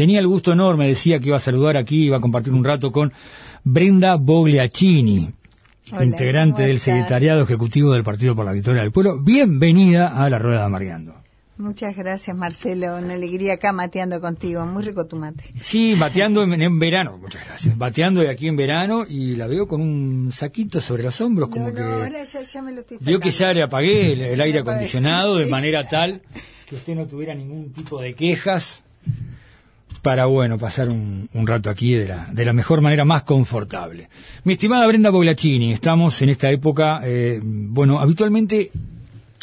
tenía el gusto enorme, decía que iba a saludar aquí, iba a compartir un rato con Brenda Bogliacini, integrante del secretariado ejecutivo del Partido por la Victoria del Pueblo. Bienvenida a la Rueda de Mariando. Muchas gracias, Marcelo. Una alegría acá mateando contigo. Muy rico tu mate. Sí, bateando en, verano. Muchas gracias. Bateando de aquí en verano y la veo con un saquito sobre los hombros, como que. ahora ya, me lo estoy que ya le apagué el, aire acondicionado de manera tal que usted no tuviera ningún tipo de quejas para, bueno, pasar un, rato aquí de la, de la mejor manera más confortable. Mi estimada Brenda Boglacini, estamos en esta época, eh, bueno, habitualmente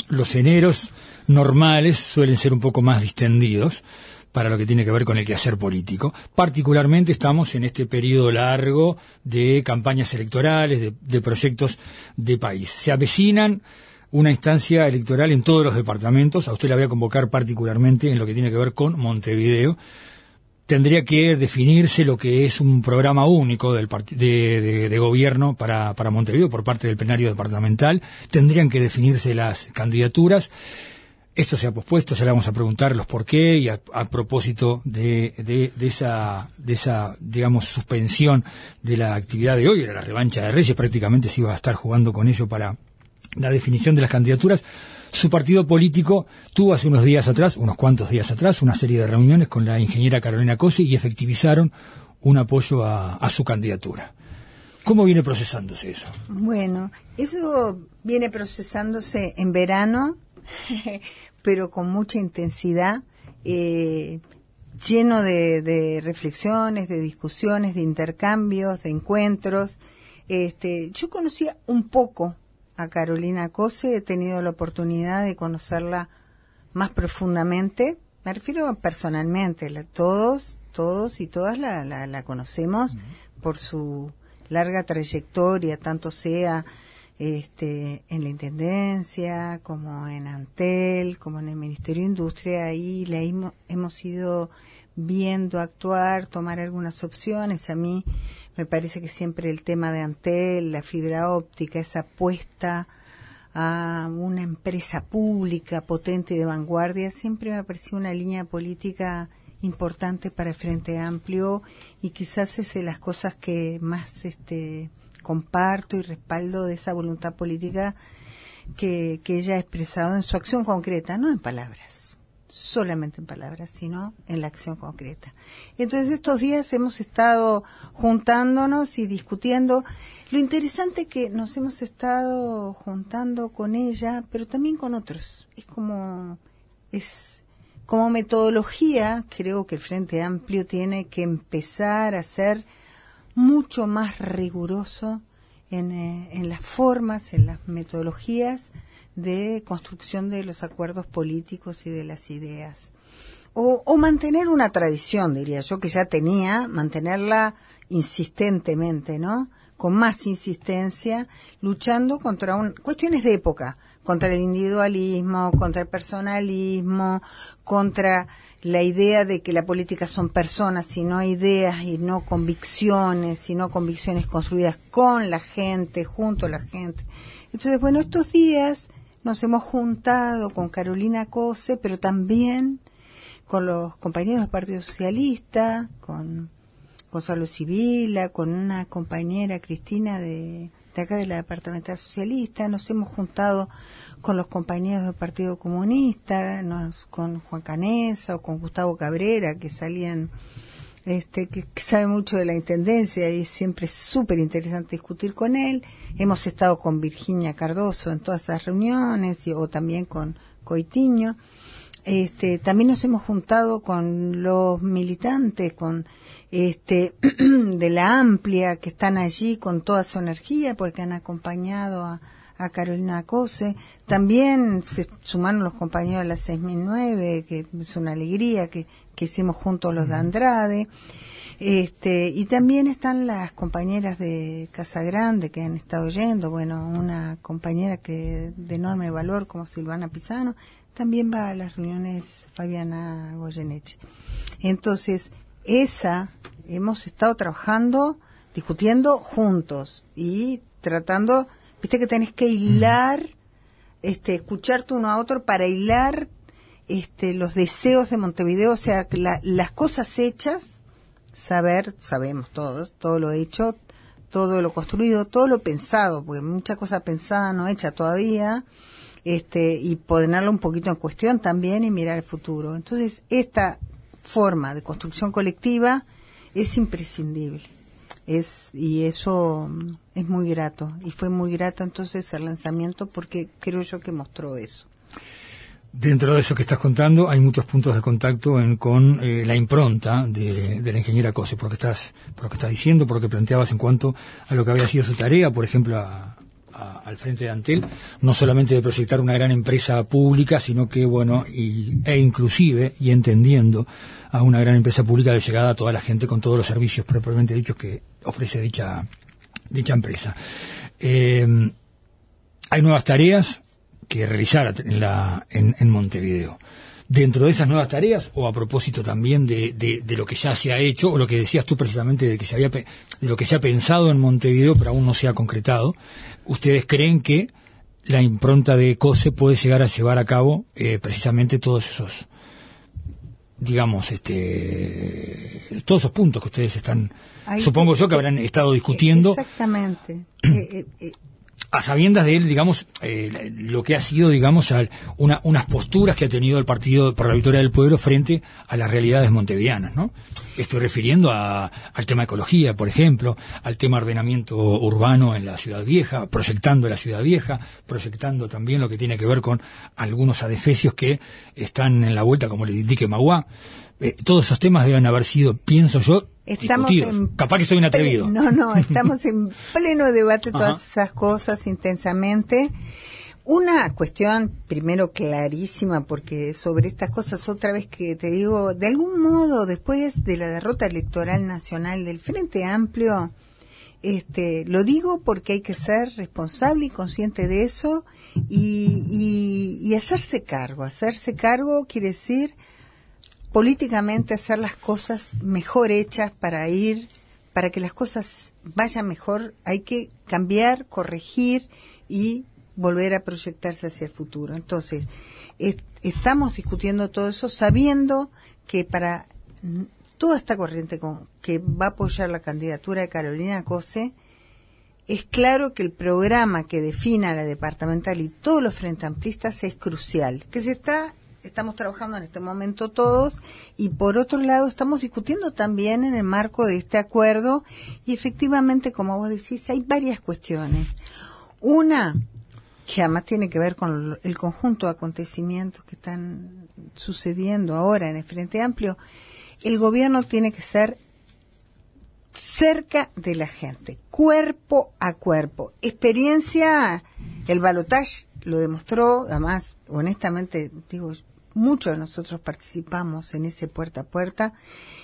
los eneros normales suelen ser un poco más distendidos para lo que tiene que ver con el quehacer político. Particularmente estamos en este periodo largo de campañas electorales, de, proyectos de país. Se avecinan una instancia electoral en todos los departamentos. A usted la voy a convocar particularmente en lo que tiene que ver con Montevideo. Tendría que definirse lo que es un programa único del de, de, gobierno para, para Montevideo por parte del plenario departamental. Tendrían que definirse las candidaturas. Esto se ha pospuesto, se le vamos a preguntar los por qué y a, propósito de, de, esa, de esa, digamos, suspensión de la actividad de hoy, era la revancha de Reyes, prácticamente se iba a estar jugando con ello para la definición de las candidaturas. Su partido político tuvo hace unos días atrás, unos cuantos días atrás, una serie de reuniones con la ingeniera Carolina Cosi y efectivizaron un apoyo a, a su candidatura. ¿Cómo viene procesándose eso? Bueno, eso viene procesándose en verano pero con mucha intensidad, eh, lleno de, reflexiones, de discusiones, de intercambios, de encuentros. Este, yo conocía un poco a Carolina Cose, he tenido la oportunidad de conocerla más profundamente, me refiero personalmente, todos, todos y todas la, la, conocemos por su larga trayectoria, tanto sea este, en la Intendencia, como en Antel, como en el Ministerio de Industria, ahí la hemos, ido viendo actuar, tomar algunas opciones. A mí me parece que siempre el tema de Antel, la fibra óptica, esa apuesta a una empresa pública potente de vanguardia, siempre me ha parecido una línea política importante para el Frente Amplio y quizás es de las cosas que más este, comparto y respaldo de esa voluntad política que, ella ha expresado en su acción concreta, no en palabras, solamente en palabras, sino en la acción concreta. Entonces estos días hemos estado juntándonos y discutiendo. Lo interesante que nos hemos estado juntando con ella, pero también con otros. Es como, es como metodología, creo que el Frente Amplio tiene que empezar a ser mucho más riguroso en, eh, en las formas, en las metodologías de construcción de los acuerdos políticos y de las ideas. O, o, mantener una tradición, diría yo, que ya tenía, mantenerla insistentemente, ¿no? Con más insistencia, luchando contra un, cuestiones de época, contra el individualismo, contra el personalismo, contra la idea de que la política son personas y no ideas y no convicciones, y no convicciones construidas con la gente, junto a la gente. Entonces, bueno, estos días nos hemos juntado con Carolina Cose, pero también con los compañeros del Partido Socialista, con Gonzalo Civila, con una compañera Cristina de, de acá de la Departamental Socialista, nos hemos juntado con los compañeros del Partido Comunista, con Juan Canesa o con Gustavo Cabrera, que salían, este, que, sabe mucho de la Intendencia y es siempre súper interesante discutir con él. Hemos estado con Virginia Cardoso en todas esas reuniones y, o también con Coitiño. Este, también nos hemos juntado con los militantes, con este, de la amplia que están allí con toda su energía porque han acompañado a, a Carolina Cose. También se sumaron los compañeros de la 6009, que es una alegría que, que hicimos juntos los de Andrade. Este, y también están las compañeras de Casa Grande que han estado yendo, bueno, una compañera que de enorme valor como Silvana Pisano, también va a las reuniones Fabiana Goyeneche. Entonces, esa hemos estado trabajando, discutiendo juntos y tratando Viste que tenés que hilar, este, escucharte uno a otro para hilar este, los deseos de Montevideo, o sea, las cosas hechas, saber, sabemos todos, todo lo hecho, todo lo construido, todo lo pensado, porque mucha cosa pensada no hecha todavía, este, y ponerlo un poquito en cuestión también y mirar el futuro. Entonces, esta forma de construcción colectiva es imprescindible. Es, y eso mm, es muy grato. Y fue muy grato entonces el lanzamiento porque creo yo que mostró eso. Dentro de eso que estás contando, hay muchos puntos de contacto con eh, la impronta de, la ingeniera Cose, por lo, que estás, por lo que estás diciendo, por lo que planteabas en cuanto a lo que había sido su tarea, por ejemplo, al frente de Antel, no solamente de proyectar una gran empresa pública, sino que, bueno, y, e inclusive, y entendiendo a una gran empresa pública de llegada a toda la gente con todos los servicios propiamente dichos que ofrece dicha, dicha empresa. Eh, hay nuevas tareas que realizar en, la, en, Montevideo. Dentro de esas nuevas tareas, o a propósito también de, de, lo que ya se ha hecho, o lo que decías tú precisamente de que se había de lo que se ha pensado en Montevideo, pero aún no se ha concretado, ¿ustedes creen que la impronta de COSE puede llegar a llevar a cabo eh, precisamente todos esos digamos, este, todos esos puntos que ustedes están, supongo yo que habrán estado discutiendo. Exactamente. Eh, eh, a sabiendas de él, digamos, eh, lo que ha sido, digamos, una, unas posturas que ha tenido el Partido por la Victoria del Pueblo frente a las realidades montevideanas, ¿no? Estoy refiriendo al tema ecología, por ejemplo, al tema ordenamiento urbano en la ciudad vieja, proyectando la ciudad vieja, proyectando también lo que tiene que ver con algunos adefesios que están en la vuelta, como le indique Magua. Eh, todos esos temas deben haber sido, pienso yo, Estamos en Capaz que soy un atrevido. No, no, estamos en pleno debate todas esas cosas intensamente. Una cuestión, primero clarísima, porque sobre estas cosas, otra vez que te digo, de algún modo, después de la derrota electoral nacional del Frente Amplio, este, lo digo porque hay que ser responsable y consciente de eso y, y hacerse cargo. Hacerse cargo quiere decir políticamente hacer las cosas mejor hechas para ir, para que las cosas vayan mejor, hay que cambiar, corregir y volver a proyectarse hacia el futuro. Entonces, estamos discutiendo todo eso sabiendo que para toda esta corriente con, que va a apoyar la candidatura de Carolina Cose, es claro que el programa que defina la departamental y todos los frente amplistas es crucial, que se está estamos trabajando en este momento todos y por otro lado estamos discutiendo también en el marco de este acuerdo y efectivamente, como vos decís, hay varias cuestiones. Una, que además tiene que ver con el conjunto de acontecimientos que están sucediendo ahora en el Frente Amplio, el gobierno tiene que ser cerca de la gente, cuerpo a cuerpo. Experiencia, el balotage lo demostró, además, honestamente, digo, muchos de nosotros participamos en ese puerta a puerta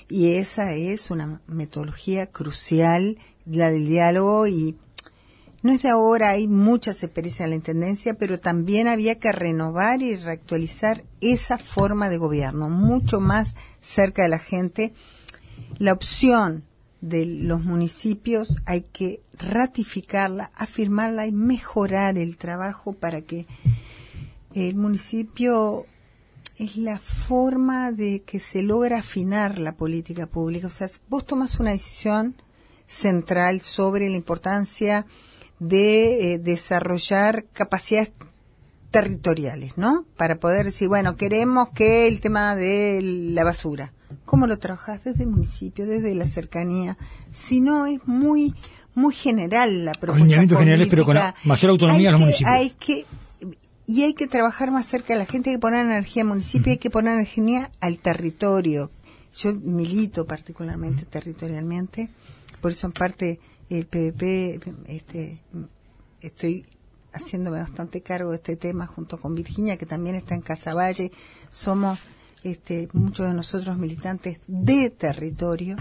y esa es una metodología crucial, la del diálogo y no es de ahora, hay muchas experiencias en la Intendencia, pero también había que renovar y reactualizar esa forma de gobierno, mucho más cerca de la gente. La opción de los municipios hay que ratificarla, afirmarla y mejorar el trabajo para que el municipio es la forma de que se logra afinar la política pública. O sea, vos tomas una decisión central sobre la importancia de eh, desarrollar capacidades territoriales, ¿no? Para poder decir, bueno, queremos que el tema de la basura, ¿cómo lo trabajas? Desde el municipio, desde la cercanía. Si no, es muy muy general la propuesta. generales, pero con mayor autonomía a los municipios. Hay que y hay que trabajar más cerca de la gente, hay que poner energía al municipio, hay que poner energía al territorio. Yo milito particularmente territorialmente, por eso en parte el PVP, este, estoy haciéndome bastante cargo de este tema junto con Virginia, que también está en Casaballe. Somos este, muchos de nosotros militantes de territorio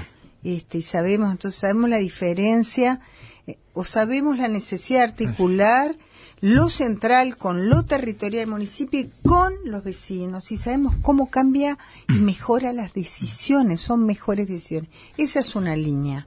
este, y sabemos, entonces sabemos la diferencia eh, o sabemos la necesidad de articular lo central con lo territorial del municipio y con los vecinos y sabemos cómo cambia y mejora las decisiones, son mejores decisiones. Esa es una línea,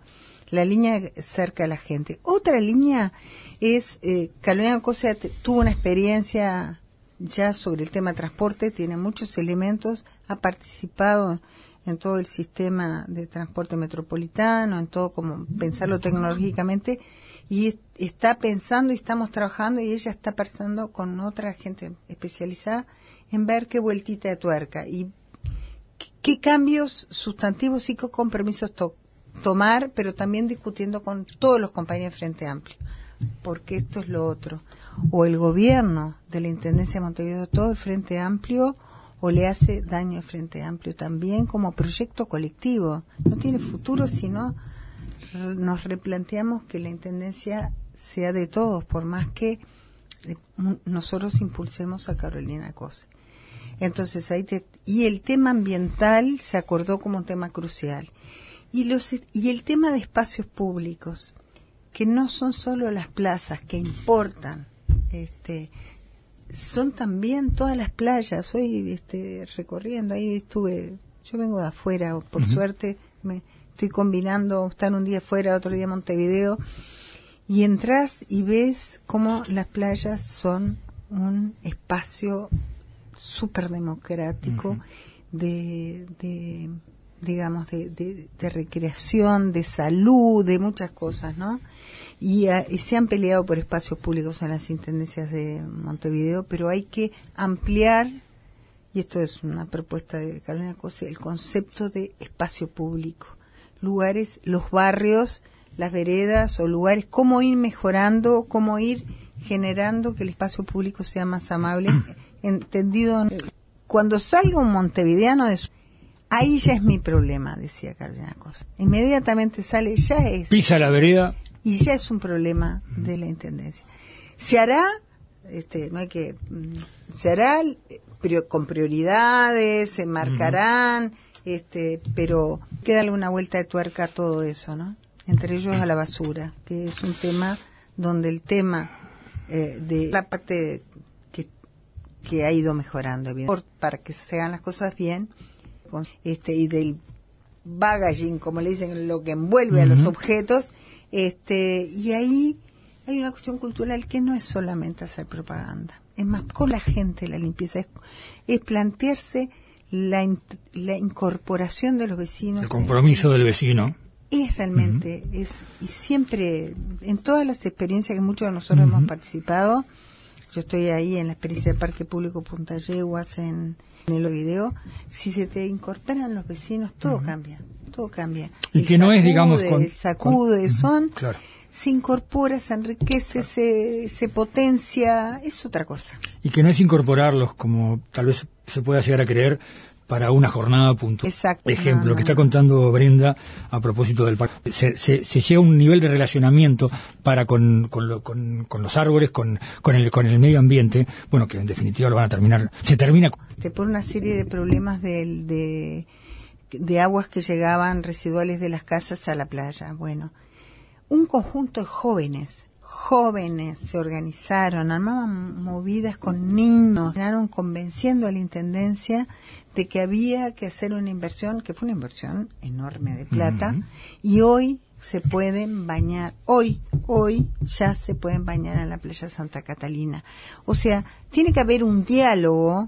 la línea cerca de la gente. Otra línea es, eh, Carolina Cosa tuvo una experiencia ya sobre el tema transporte, tiene muchos elementos, ha participado en todo el sistema de transporte metropolitano, en todo como pensarlo tecnológicamente, y está pensando y estamos trabajando y ella está pensando con otra gente especializada en ver qué vueltita de tuerca y qué cambios sustantivos y qué compromisos tomar, pero también discutiendo con todos los compañeros de Frente Amplio, porque esto es lo otro. O el gobierno de la Intendencia de Montevideo, todo el Frente Amplio, o le hace daño al Frente Amplio también como proyecto colectivo. No tiene futuro si no nos replanteamos que la Intendencia sea de todos, por más que eh, nosotros impulsemos a Carolina Cose. Entonces, ahí y el tema ambiental se acordó como un tema crucial. Y, los, y el tema de espacios públicos, que no son solo las plazas, que importan, este, son también todas las playas. Hoy este, recorriendo, ahí estuve, yo vengo de afuera, por suerte, me estoy combinando estar un día afuera, otro día en Montevideo, y entras y ves cómo las playas son un espacio súper democrático de, de, digamos, de, de, recreación, de salud, de muchas cosas, ¿no? Y, y, se han peleado por espacios públicos en las intendencias de Montevideo, pero hay que ampliar, y esto es una propuesta de Carolina Cose, el concepto de espacio público. Lugares, los barrios, las veredas o lugares, cómo ir mejorando, cómo ir generando que el espacio público sea más amable entendido. Cuando salga un montevideano de Ahí ya es mi problema, decía Carolina Cosa. Inmediatamente sale, ya es. Pisa la vereda. Y ya es un problema de la intendencia. Se hará, este, no hay que, mm, se hará con prioridades, se marcarán, este, pero queda alguna vuelta de tuerca a todo eso, ¿no? Entre ellos a la basura, que es un tema donde el tema eh, de la parte que ha ido mejorando para que se hagan las cosas bien este y del bagaging como le dicen lo que envuelve a los objetos este y ahí hay una cuestión cultural que no es solamente hacer propaganda es más con la gente la limpieza es, plantearse la, la, incorporación de los vecinos el compromiso del vecino. Es realmente es y siempre en todas las experiencias que muchos de nosotros hemos participado yo estoy ahí en la experiencia del Parque Público Punta Yeguas en, el video, si se te incorporan los vecinos, todo cambia, todo cambia. Y que no es, digamos, con, sacude, son, se incorpora, se enriquece, se, se potencia, es otra cosa. Y que no es incorporarlos como tal vez se pueda llegar a creer para una jornada puntual. Exacto. Ejemplo, lo que está contando Brenda a propósito del parque. Se, se, llega a un nivel de relacionamiento para con, con, con, los árboles, con, con, el, con el medio ambiente, bueno, que en definitiva lo van a terminar. Se termina. Te pone una serie de problemas de, de, de aguas que llegaban residuales de las casas a la playa. Bueno, un conjunto de jóvenes jóvenes se organizaron, armaban movidas con niños, terminaron convenciendo a la Intendencia de que había que hacer una inversión, que fue una inversión enorme de plata, y hoy se pueden bañar, hoy, hoy ya se pueden bañar en la playa Santa Catalina. O sea, tiene que haber un diálogo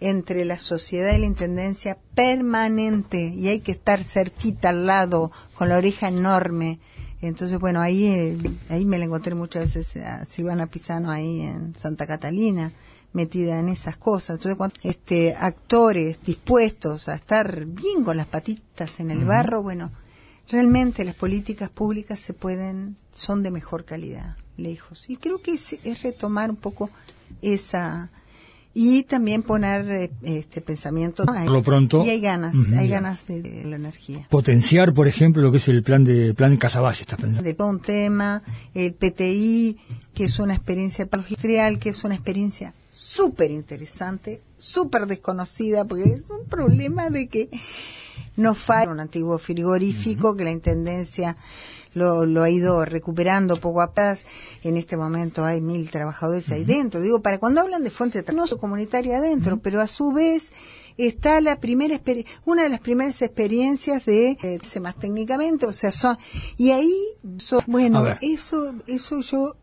entre la sociedad y la intendencia permanente y hay que estar cerquita al lado con la oreja enorme. Entonces, bueno, ahí, ahí me la encontré muchas veces a Silvana Pisano ahí en Santa Catalina metida en esas cosas. Entonces, cuando este, actores dispuestos a estar bien con las patitas en el barro, bueno, realmente las políticas públicas se pueden, son de mejor calidad, lejos. Y creo que es, es retomar un poco esa, y también poner eh, este pensamiento por lo pronto y hay ganas hay ganas de, la energía. Potenciar por ejemplo lo que es el plan de plan Casaballe estás pensando. De todo un tema el PTI que es una experiencia industrial que es una experiencia súper interesante, súper desconocida, porque es un problema de que no falla un antiguo frigorífico que la Intendencia lo, lo, ha ido recuperando poco a poco. En este momento hay mil trabajadores ahí dentro. Digo, para cuando hablan de fuente de trabajo comunitaria adentro, pero a su vez está la primera una de las primeras experiencias de eh, más técnicamente, o sea, son y ahí bueno, eso eso yo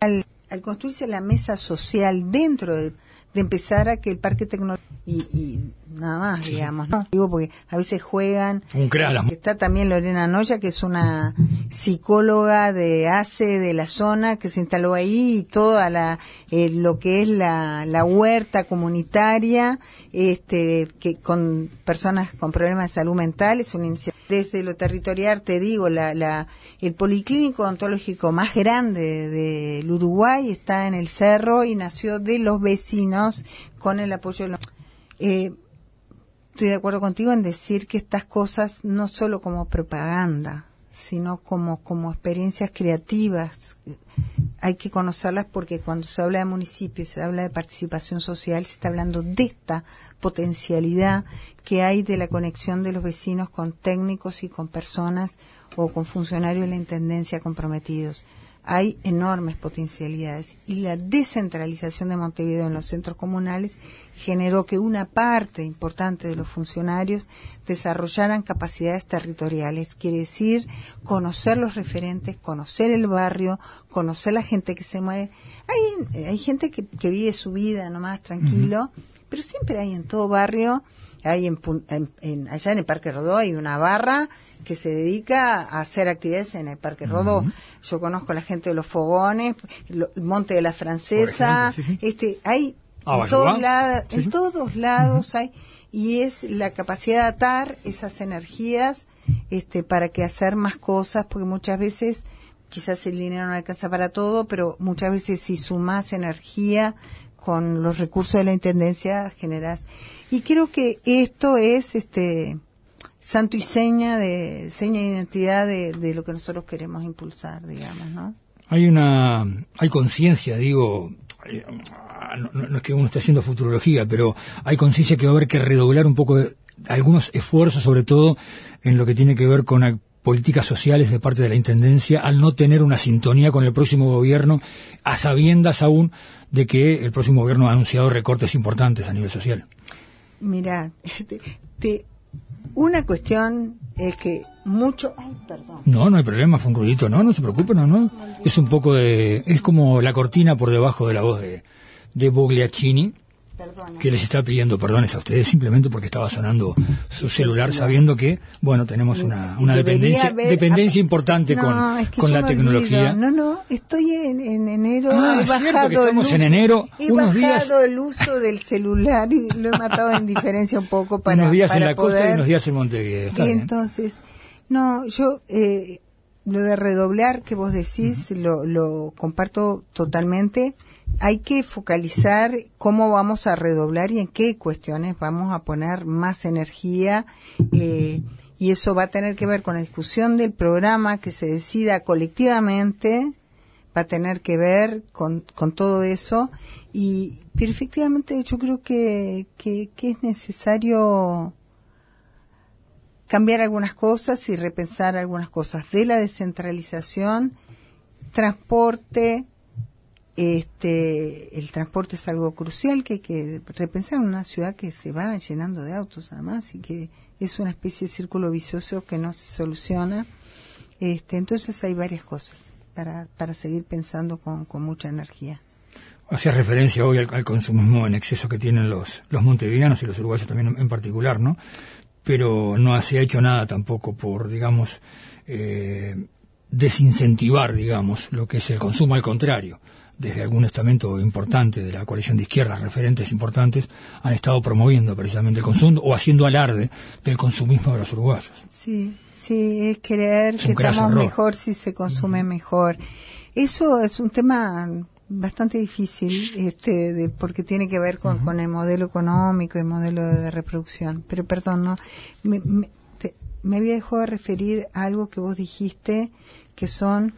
al al construirse la mesa social dentro del, de empezar a que el parque tecnológico y, y nada más, digamos, ¿no? Digo porque a veces juegan. Un crack. Está también Lorena Noya, que es una psicóloga de ACE de la zona que se instaló ahí y toda la eh, lo que es la, la huerta comunitaria, este que con personas con problemas de salud mental es una desde lo territorial te digo la, la el policlínico ontológico más grande del Uruguay está en el cerro y nació de los vecinos con el apoyo de los eh, estoy de acuerdo contigo en decir que estas cosas no solo como propaganda, sino como, como experiencias creativas. Hay que conocerlas porque cuando se habla de municipios, se habla de participación social, se está hablando de esta potencialidad que hay de la conexión de los vecinos con técnicos y con personas o con funcionarios de la Intendencia comprometidos hay enormes potencialidades y la descentralización de Montevideo en los centros comunales generó que una parte importante de los funcionarios desarrollaran capacidades territoriales, quiere decir conocer los referentes, conocer el barrio, conocer la gente que se mueve. Hay, hay gente que, vive su vida nomás tranquilo, pero siempre hay en todo barrio, hay en, en, allá en el Parque Rodó hay una barra que se dedica a hacer actividades en el Parque Rodó. Yo conozco a la gente de los fogones, el Monte de la Francesa, este, hay ah, en, todos lados, en todos lados hay y es la capacidad de atar esas energías este para que hacer más cosas porque muchas veces quizás el dinero no alcanza para todo pero muchas veces si sumas energía con los recursos de la intendencia generas y creo que esto es este santo y seña de seña de identidad de, lo que nosotros queremos impulsar, digamos, ¿no? Hay una, hay conciencia, digo, eh, no, es que uno esté haciendo futurología, pero hay conciencia que va a haber que redoblar un poco de, algunos esfuerzos, sobre todo en lo que tiene que ver con políticas sociales de parte de la Intendencia, al no tener una sintonía con el próximo gobierno, a sabiendas aún de que el próximo gobierno ha anunciado recortes importantes a nivel social. Mira, te una cuestión es que mucho... No, no hay problema, fue un ruidito, no, no se preocupe, no, no. Es un poco de... Es como la cortina por debajo de la voz de, de Bogliacini que les está pidiendo perdones a ustedes simplemente porque estaba sonando su celular sabiendo que, bueno, tenemos una, una dependencia, dependencia importante con, con la tecnología. No, no, estoy en, enero, ah, he bajado, estamos en enero, he unos bajado el uso del celular y lo he matado en diferencia un poco para Unos días en la costa y unos días en Montevideo. y entonces, no, yo... Eh, lo de redoblar que vos decís lo, lo comparto totalmente hay que focalizar cómo vamos a redoblar y en qué cuestiones vamos a poner más energía eh, y eso va a tener que ver con la discusión del programa que se decida colectivamente va a tener que ver con, con todo eso. Y pero efectivamente yo creo que, que, que es necesario cambiar algunas cosas y repensar algunas cosas. De la descentralización transporte este, el transporte es algo crucial que hay que repensar en una ciudad que se va llenando de autos además y que es una especie de círculo vicioso que no se soluciona. Este, entonces hay varias cosas para, para seguir pensando con, mucha energía. Hacía referencia hoy al, consumismo en exceso que tienen los, los montevideanos y los uruguayos también en, particular, ¿no? Pero no se ha hecho nada tampoco por, digamos, eh, desincentivar, digamos, lo que es el consumo, al contrario desde algún estamento importante de la coalición de izquierdas, referentes importantes, han estado promoviendo precisamente el consumo o haciendo alarde del consumismo de los uruguayos. Sí, sí, es creer que estamos mejor si se consume mejor. Eso es un tema bastante difícil, este, de, porque tiene que ver con, con el modelo económico y el modelo de reproducción. Pero perdón, no, me, me, me había dejado de referir a algo que vos dijiste, que son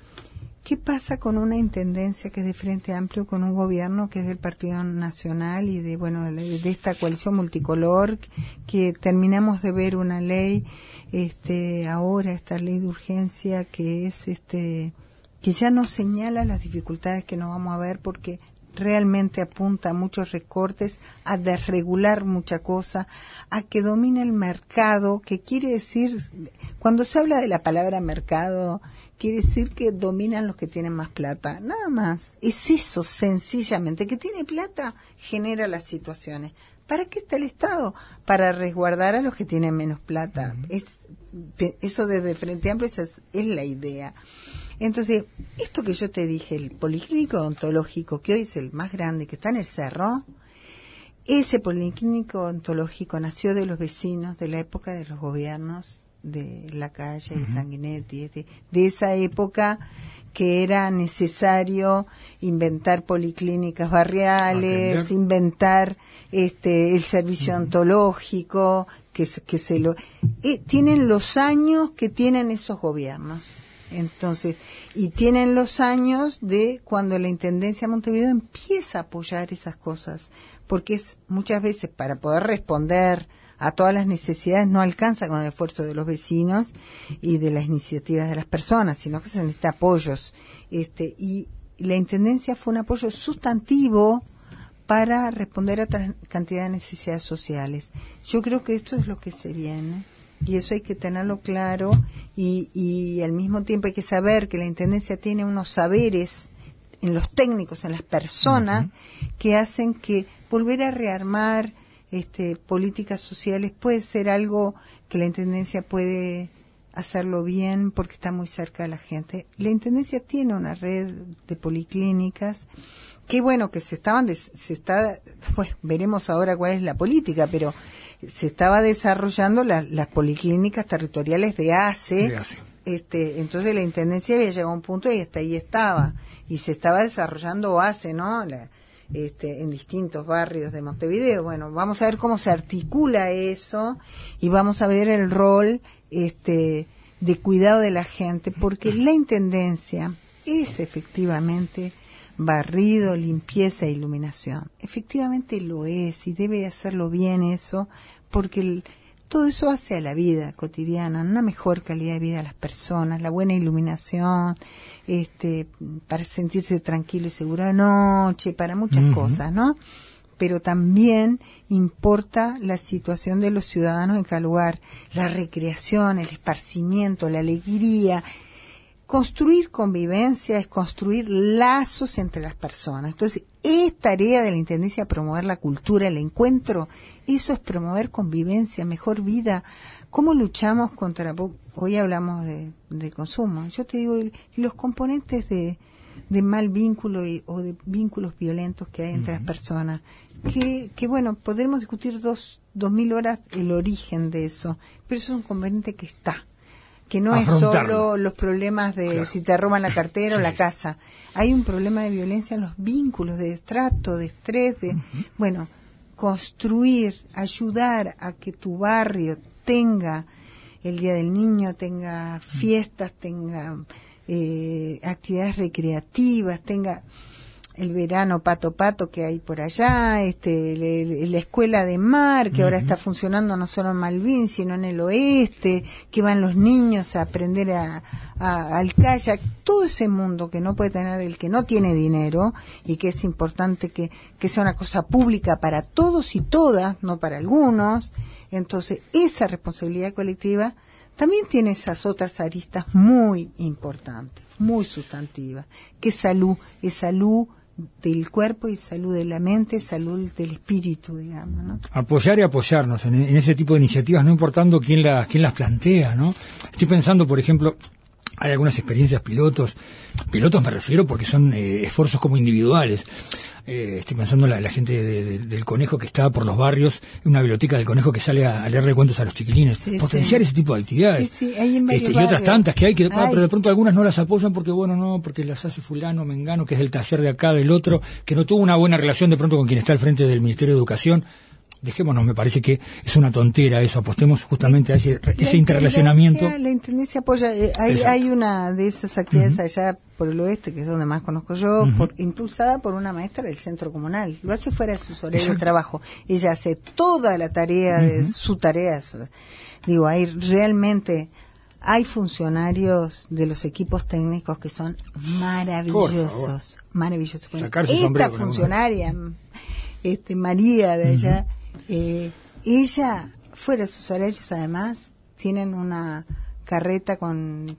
¿Qué pasa con una intendencia que es de Frente Amplio, con un gobierno que es del Partido Nacional y de, bueno, de esta coalición multicolor, que terminamos de ver una ley, este, ahora esta ley de urgencia que es, este, que ya nos señala las dificultades que nos vamos a ver porque realmente apunta a muchos recortes, a desregular mucha cosa, a que domine el mercado, que quiere decir, cuando se habla de la palabra mercado, quiere decir que dominan los que tienen más plata. Nada más. Es eso, sencillamente. Que tiene plata genera las situaciones. ¿Para qué está el Estado? Para resguardar a los que tienen menos plata. es, eso desde Frente Amplio esa es, es la idea. Entonces, esto que yo te dije, el policlínico ontológico, que hoy es el más grande, que está en el cerro, ese policlínico ontológico nació de los vecinos de la época de los gobiernos de la calle de Sanguinetti, de, de, esa época que era necesario inventar policlínicas barriales, inventar este el servicio ontológico, que, que se lo eh, tienen los años que tienen esos gobiernos. Entonces, y tienen los años de cuando la Intendencia de Montevideo empieza a apoyar esas cosas, porque es muchas veces para poder responder a todas las necesidades no alcanza con el esfuerzo de los vecinos y de las iniciativas de las personas, sino que se necesita apoyos. Este, y la Intendencia fue un apoyo sustantivo para responder a otra cantidad de necesidades sociales. Yo creo que esto es lo que se viene y eso hay que tenerlo claro y, y al mismo tiempo hay que saber que la Intendencia tiene unos saberes en los técnicos, en las personas, que hacen que volver a rearmar este, políticas sociales puede ser algo que la Intendencia puede hacerlo bien porque está muy cerca de la gente. La Intendencia tiene una red de policlínicas que bueno que se estaban se está bueno veremos ahora cuál es la política pero se estaba desarrollando las policlínicas territoriales de ACE, este entonces la intendencia había llegado a un punto y hasta ahí estaba. Y se estaba desarrollando ACE no la, este, en distintos barrios de Montevideo. Bueno, vamos a ver cómo se articula eso y vamos a ver el rol este, de cuidado de la gente, porque la intendencia es efectivamente barrido, limpieza e iluminación. Efectivamente lo es y debe hacerlo bien eso, porque el, todo eso hace a la vida cotidiana, una mejor calidad de vida a las personas, la buena iluminación, este, para sentirse tranquilo y seguro de noche, para muchas cosas, ¿no? Pero también importa la situación de los ciudadanos en cada lugar, la recreación, el esparcimiento, la alegría, construir convivencia es construir lazos entre las personas. Entonces, es tarea de la Intendencia promover la cultura, el encuentro. Eso es promover convivencia, mejor vida. ¿Cómo luchamos contra... Hoy hablamos de, consumo. Yo te digo, los componentes de, mal vínculo o de vínculos violentos que hay entre las personas. Que, que bueno, podremos discutir dos, dos mil horas el origen de eso, pero eso es un componente que está que no es solo los problemas de si te roban la cartera o la casa. Hay un problema de violencia en los vínculos, de estrato, de estrés, de, bueno, construir, ayudar a que tu barrio tenga el Día del Niño, tenga fiestas, tenga eh, actividades recreativas, tenga el verano pato pato que hay por allá, este, la escuela de mar que ahora está funcionando no solo en Malvin sino en el oeste, que van los niños a aprender a, al kayak, todo ese mundo que no puede tener el que no tiene dinero y que es importante que, que sea una cosa pública para todos y todas, no para algunos. Entonces, esa responsabilidad colectiva también tiene esas otras aristas muy importantes, muy sustantivas, que es salud, es salud del cuerpo y salud de la mente, salud del espíritu, digamos. ¿no? Apoyar y apoyarnos en, ese tipo de iniciativas, no importando quién, la, quién las plantea, ¿no? Estoy pensando, por ejemplo, hay algunas experiencias pilotos, pilotos me refiero porque son eh, esfuerzos como individuales. Eh, estoy pensando en la, gente del conejo que está por los barrios, una biblioteca del conejo que sale a, leerle cuentos a los chiquilines. Potenciar ese tipo de actividades. Este, y otras tantas que hay, que ah, pero de pronto algunas no las apoyan porque, bueno, no, porque las hace fulano, mengano, que es el taller de acá, del otro, que no tuvo una buena relación de pronto con quien está al frente del Ministerio de Educación dejémonos, me parece que es una tontera eso, apostemos justamente a ese, ese interrelacionamiento. La Intendencia apoya, eh, hay, hay, una de esas actividades allá por el oeste, que es donde más conozco yo, impulsada por una maestra del centro comunal. Lo hace fuera de sus horarios de trabajo. Ella hace toda la tarea de su tarea. Digo, hay realmente hay funcionarios de los equipos técnicos que son maravillosos, maravillosos. Esta funcionaria, este María de allá, eh, ella, fuera de sus horarios además, tienen una carreta con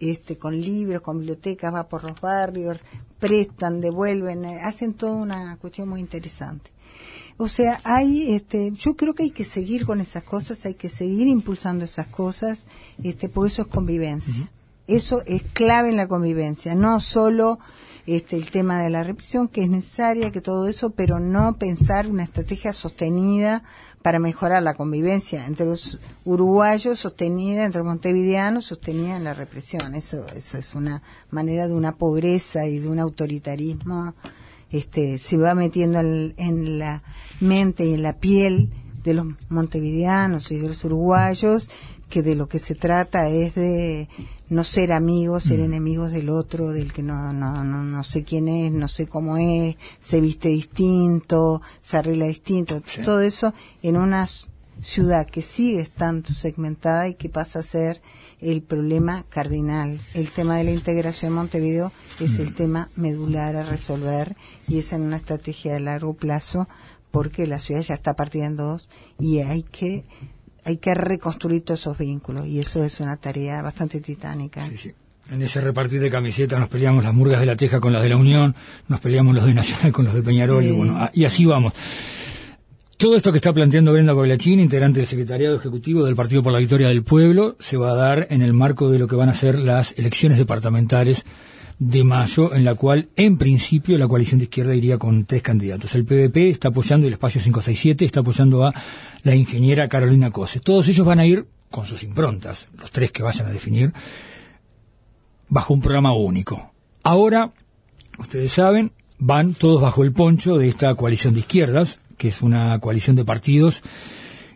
este, con libros, con bibliotecas, va por los barrios, prestan, devuelven, eh, hacen toda una cuestión muy interesante. O sea, hay, este, yo creo que hay que seguir con esas cosas, hay que seguir impulsando esas cosas, este, porque eso es convivencia. Eso es clave en la convivencia, no solo este, el tema de la represión, que es necesaria, que todo eso, pero no pensar una estrategia sostenida para mejorar la convivencia entre los uruguayos, sostenida entre los montevideanos, sostenida en la represión. Eso, eso es una manera de una pobreza y de un autoritarismo este, se va metiendo en, la mente y en la piel de los montevideanos y de los uruguayos, que de lo que se trata es de no ser amigos, ser mm. enemigos del otro, del que no, no, no, no, sé quién es, no sé cómo es, se viste distinto, se arregla distinto, todo eso en una ciudad que sigue estando segmentada y que pasa a ser el problema cardinal. El tema de la integración en Montevideo es el mm. tema medular a resolver y es en una estrategia de largo plazo porque la ciudad ya está partida en dos y hay que hay que reconstruir todos esos vínculos y eso es una tarea bastante titánica. Sí, sí. En ese repartir de camisetas nos peleamos las murgas de la Teja con las de la Unión, nos peleamos los de Nacional con los de Peñarol y bueno, y así vamos. Todo esto que está planteando Brenda Paglachín, integrante del Secretariado Ejecutivo del Partido por la Victoria del Pueblo, se va a dar en el marco de lo que van a ser las elecciones departamentales de mayo, en la cual, en principio, la coalición de izquierda iría con tres candidatos. El PVP está apoyando, el espacio 567 está apoyando a la ingeniera Carolina Cose. Todos ellos van a ir con sus improntas, los tres que vayan a definir, bajo un programa único. Ahora, ustedes saben, van todos bajo el poncho de esta coalición de izquierdas, que es una coalición de partidos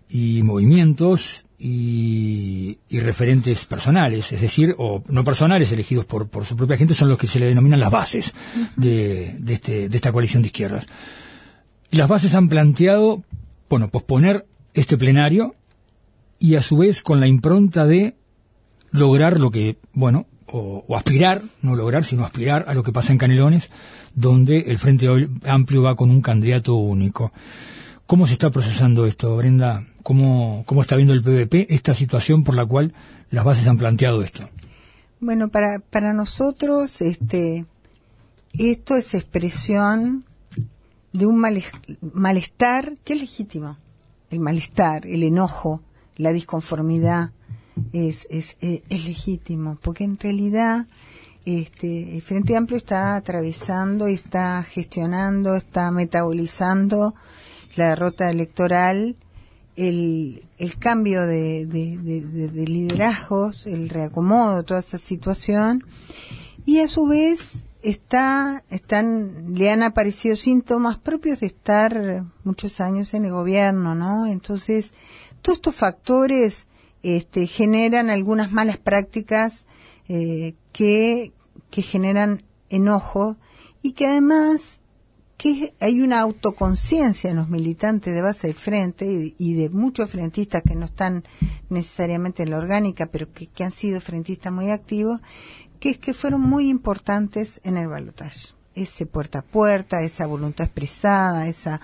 y movimientos y, referentes personales, es decir, o no personales elegidos por, por su propia gente, son los que se le denominan las bases de, de, este, de esta coalición de izquierdas. Las bases han planteado, bueno, posponer este plenario y a su vez con la impronta de lograr lo que, bueno, o, o, aspirar, no lograr, sino aspirar a lo que pasa en Canelones, donde el Frente Amplio va con un candidato único. ¿Cómo se está procesando esto, Brenda? ¿Cómo, cómo está viendo el PVP esta situación por la cual las bases han planteado esto? Bueno, para, para nosotros este, esto es expresión de un malestar que es legítimo. El malestar, el enojo, la disconformidad es, es, es legítimo, porque en realidad este, el Frente Amplio está atravesando, está gestionando, está metabolizando la derrota electoral, el, el cambio de, de, liderazgos, el reacomodo, toda esa situación, y a su vez está, están, le han aparecido síntomas propios de estar muchos años en el gobierno, ¿no? Entonces, todos estos factores este, generan algunas malas prácticas eh, que, que generan enojo y que además que hay una autoconciencia en los militantes de base del frente y, de muchos frentistas que no están necesariamente en la orgánica, pero que, han sido frentistas muy activos, que es que fueron muy importantes en el balotaje. Ese puerta a puerta, esa voluntad expresada, esa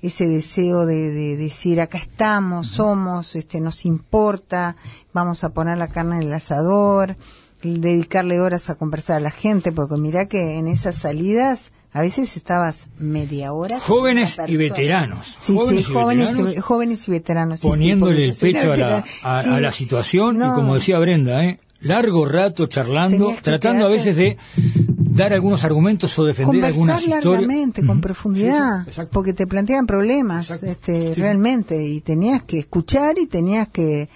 ese deseo de, de, decir acá estamos, somos, este nos importa, vamos a poner la carne en el asador, dedicarle horas a conversar a la gente, porque mira que en esas salidas a veces estabas media hora. Jóvenes y veteranos. Sí, jóvenes sí, y jóvenes, veteranos, jóvenes y veteranos. Poniéndole el pecho a la, a, la situación y como decía Brenda, ¿eh? largo rato charlando, tratando a veces de dar algunos argumentos o defender algunas historias. largamente, con profundidad, porque te plantean problemas este, realmente y tenías que escuchar y tenías que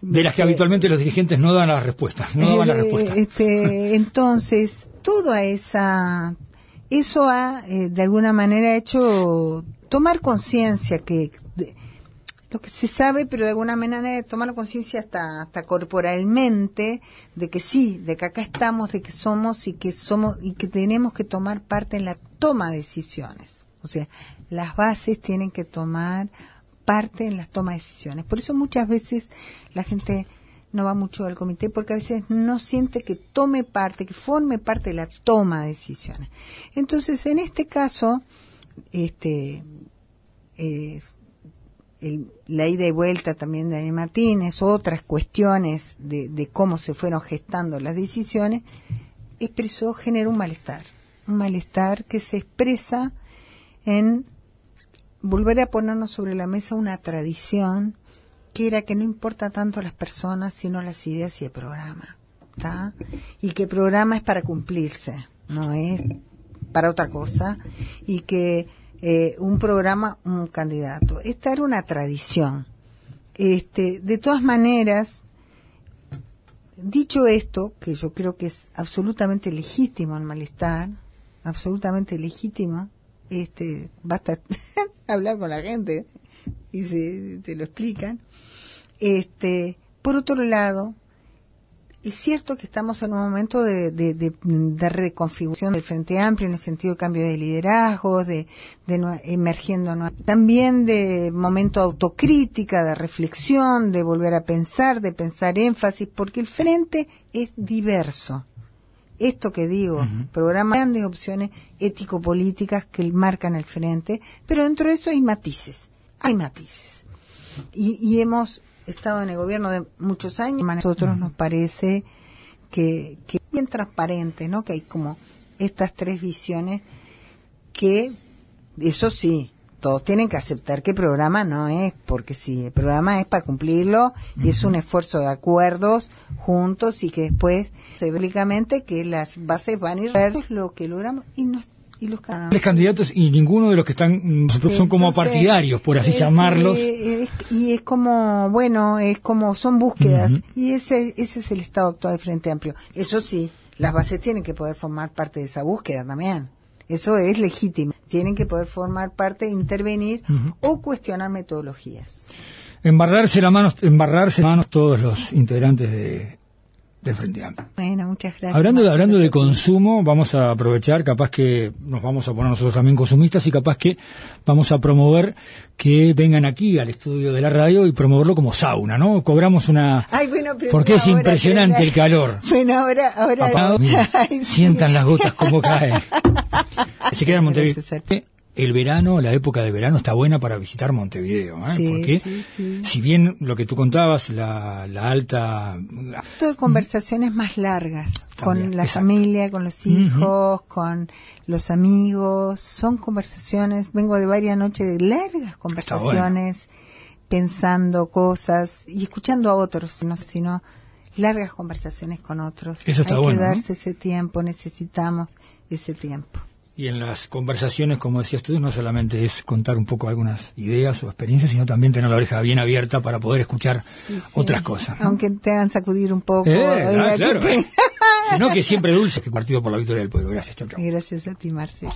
de las que habitualmente los dirigentes no dan las respuestas, no daban la eh, respuesta. Este, entonces, toda esa, eso ha eh, de alguna manera hecho tomar conciencia que lo que se sabe, pero de alguna manera tomar conciencia hasta, hasta corporalmente de que sí, de que acá estamos, de que somos y que somos y que tenemos que tomar parte en la toma de decisiones. O sea, las bases tienen que tomar parte en las tomas de decisiones. Por eso muchas veces la gente no va mucho al comité porque a veces no siente que tome parte, que forme parte de la toma de decisiones. Entonces, en este caso, este, la ida y vuelta también de Daniel Martínez, otras cuestiones de, de cómo se fueron gestando las decisiones, expresó, generó un malestar. Un malestar que se expresa en volver a ponernos sobre la mesa una tradición que era que no importa tanto las personas, sino las ideas y el programa. ¿está? Y que el programa es para cumplirse, no es para otra cosa. Y que eh, un programa, un candidato. Esta era una tradición. Este, de todas maneras, dicho esto, que yo creo que es absolutamente legítimo el malestar, absolutamente legítimo, este, basta hablar con la gente y se, te lo explican. Este, por otro lado, es cierto que estamos en un momento de, de, reconfiguración del Frente Amplio en el sentido de cambio de liderazgos, de, emergiendo también de momento autocrítica, de reflexión, de volver a pensar, de pensar énfasis, porque el Frente es diverso. Esto que digo, programas grandes opciones ético-políticas que marcan el Frente, pero dentro de eso hay matices, hay matices. Y, y hemos estado en el gobierno de muchos años, a nosotros nos parece que, que bien transparente, ¿no? Que hay como estas tres visiones que, eso sí, todos tienen que aceptar que el programa no es, porque sí, el programa es para cumplirlo y es un esfuerzo de acuerdos juntos y que después, públicamente, que las bases van a ir a ver lo que logramos y no y los candidatos y ninguno de los que están son como partidarios por así llamarlos. y es como bueno es como son búsquedas. Y ese ese es el estado actual del Frente Amplio. Eso sí las bases tienen que poder formar parte de esa búsqueda también. Eso es legítimo. Tienen que poder formar parte intervenir o cuestionar metodologías. Embarrarse la manos embarrarse manos todos los integrantes de de Frente Amplio. Bueno, muchas gracias. Hablando, de, hablando de consumo, vamos a aprovechar, capaz que nos vamos a poner nosotros también consumistas y capaz que vamos a promover que vengan aquí al estudio de la radio y promoverlo como sauna, ¿no? Cobramos una... Ay, bueno, porque es impresionante el calor. Bueno, ahora... ahora... sientan las gotas como caen. Se queda en Montevideo el verano, la época de verano está buena para visitar Montevideo, ¿eh? porque si bien lo que tú contabas, la, la alta... Todo conversaciones más largas, con la familia, con los hijos, con los amigos, son conversaciones, vengo de varias noches de largas conversaciones, pensando cosas y escuchando a otros, no sino largas conversaciones con otros. Eso está Hay que darse ese tiempo, necesitamos ese tiempo. Y en las conversaciones, como decías tú, no solamente es contar un poco algunas ideas o experiencias, sino también tener la oreja bien abierta para poder escuchar otras cosas. Aunque te hagan sacudir un poco. Eh, claro. Sino que siempre dulce que partido por la victoria del pueblo. Gracias, chau, Gracias a ti, Marcelo.